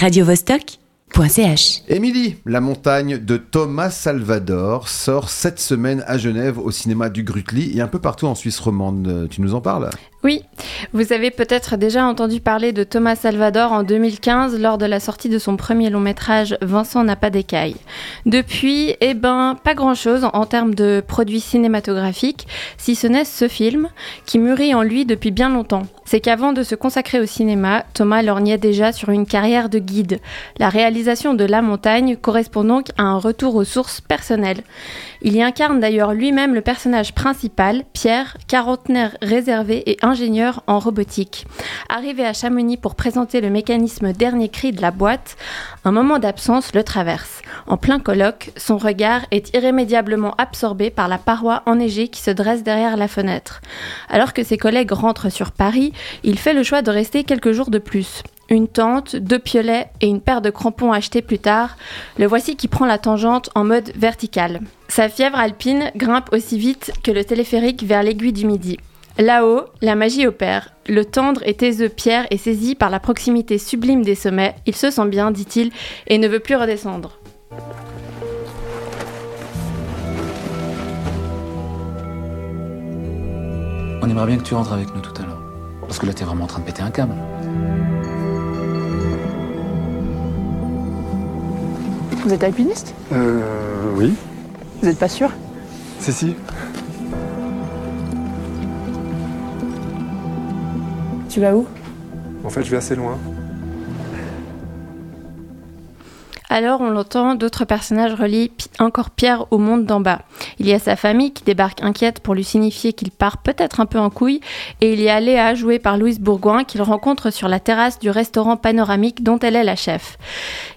radiovostok.ch. Émilie, la montagne de Thomas Salvador sort cette semaine à Genève au cinéma du Grutli et un peu partout en Suisse romande. Tu nous en parles? Oui, vous avez peut-être déjà entendu parler de Thomas Salvador en 2015 lors de la sortie de son premier long métrage Vincent n'a pas d'écaille. Depuis, eh ben, pas grand-chose en termes de produits cinématographiques, si ce n'est ce film qui mûrit en lui depuis bien longtemps. C'est qu'avant de se consacrer au cinéma, Thomas lorgnait déjà sur une carrière de guide. La réalisation de La Montagne correspond donc à un retour aux sources personnelles. Il y incarne d'ailleurs lui-même le personnage principal, Pierre, quarantenaire réservé et ingénieur en robotique. Arrivé à Chamonix pour présenter le mécanisme dernier cri de la boîte, un moment d'absence le traverse. En plein colloque, son regard est irrémédiablement absorbé par la paroi enneigée qui se dresse derrière la fenêtre. Alors que ses collègues rentrent sur Paris, il fait le choix de rester quelques jours de plus. Une tente, deux piolets et une paire de crampons achetés plus tard, le voici qui prend la tangente en mode vertical. Sa fièvre alpine grimpe aussi vite que le téléphérique vers l'aiguille du midi. Là-haut, la magie opère. Le tendre et taiseux Pierre est saisi par la proximité sublime des sommets. Il se sent bien, dit-il, et ne veut plus redescendre. On aimerait bien que tu rentres avec nous tout à l'heure. Parce que là, t'es vraiment en train de péter un câble. Vous êtes alpiniste? Euh. Oui. Vous êtes pas sûr? Si, si. Tu vas où? En fait, je vais assez loin. Alors, on l'entend, d'autres personnages relient encore Pierre au monde d'en bas. Il y a sa famille qui débarque inquiète pour lui signifier qu'il part peut-être un peu en couille, et il y a Léa, jouée par Louise Bourgoin, qu'il rencontre sur la terrasse du restaurant panoramique dont elle est la chef.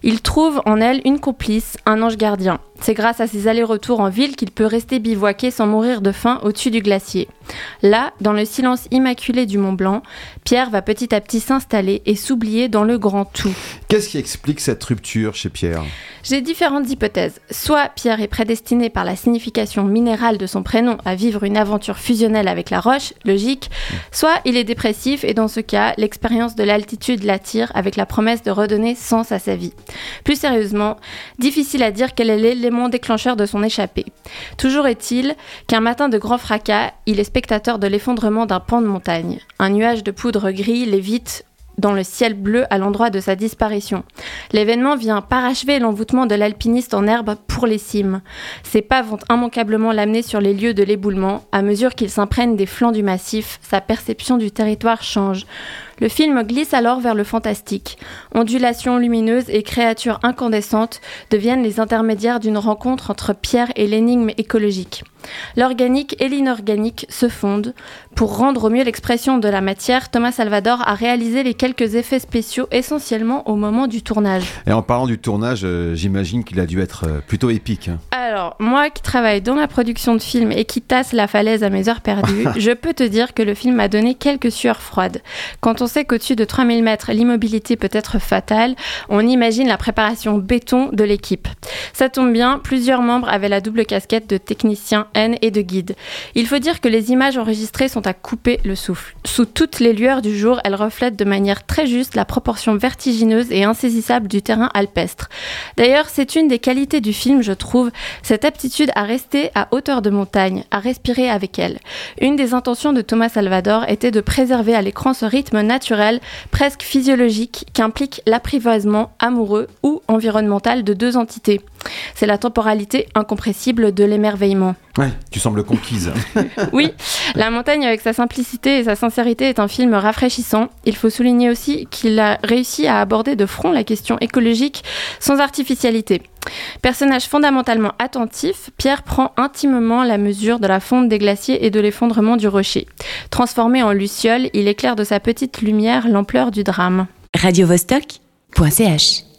Il trouve en elle une complice, un ange gardien. C'est grâce à ses allers-retours en ville qu'il peut rester bivouaqué sans mourir de faim au-dessus du glacier. Là, dans le silence immaculé du Mont Blanc, Pierre va petit à petit s'installer et s'oublier dans le grand tout. Qu'est-ce qui explique cette rupture chez Pierre? J'ai différentes hypothèses. Soit Pierre est prédestiné par la signification minérale de son prénom à vivre une aventure fusionnelle avec la roche, logique, soit il est dépressif et dans ce cas, l'expérience de l'altitude l'attire avec la promesse de redonner sens à sa vie. Plus sérieusement, difficile à dire quel est l'élément déclencheur de son échappée. Toujours est-il qu'un matin de grand fracas, il est spectateur de l'effondrement d'un pan de montagne. Un nuage de poudre gris l'évite dans le ciel bleu à l'endroit de sa disparition. L'événement vient parachever l'envoûtement de l'alpiniste en herbe pour les cimes. Ses pas vont immanquablement l'amener sur les lieux de l'éboulement. À mesure qu'il s'imprègne des flancs du massif, sa perception du territoire change. Le film glisse alors vers le fantastique. Ondulations lumineuses et créatures incandescentes deviennent les intermédiaires d'une rencontre entre Pierre et l'énigme écologique. L'organique et l'inorganique se fondent. Pour rendre au mieux l'expression de la matière, Thomas Salvador a réalisé les quelques effets spéciaux essentiellement au moment du tournage. Et en parlant du tournage, euh, j'imagine qu'il a dû être euh, plutôt épique. hein. Alors, moi qui travaille dans la production de films et qui tasse la falaise à mes heures perdues, je peux te dire que le film m'a donné quelques sueurs froides. Quand on sait qu'au-dessus de 3000 mètres, l'immobilité peut être fatale, on imagine la préparation béton de l'équipe. Ça tombe bien, plusieurs membres avaient la double casquette de technicien N et de guide. Il faut dire que les images enregistrées sont à couper le souffle. Sous toutes les lueurs du jour, elles reflètent de manière très juste la proportion vertigineuse et insaisissable du terrain alpestre. D'ailleurs, c'est une des qualités du film, je trouve, cette aptitude à rester à hauteur de montagne, à respirer avec elle. Une des intentions de Thomas Salvador était de préserver à l'écran ce rythme naturel, presque physiologique, qu'implique l'apprivoisement amoureux ou environnemental de deux entités. C'est la temporalité incompressible de l'émerveillement. Ouais, tu sembles conquise. Oui, La montagne avec sa simplicité et sa sincérité est un film rafraîchissant. Il faut souligner aussi qu'il a réussi à aborder de front la question écologique sans artificialité. Personnage fondamentalement attentif, Pierre prend intimement la mesure de la fonte des glaciers et de l'effondrement du rocher. Transformé en luciole, il éclaire de sa petite lumière l'ampleur du drame. radiovostok.ch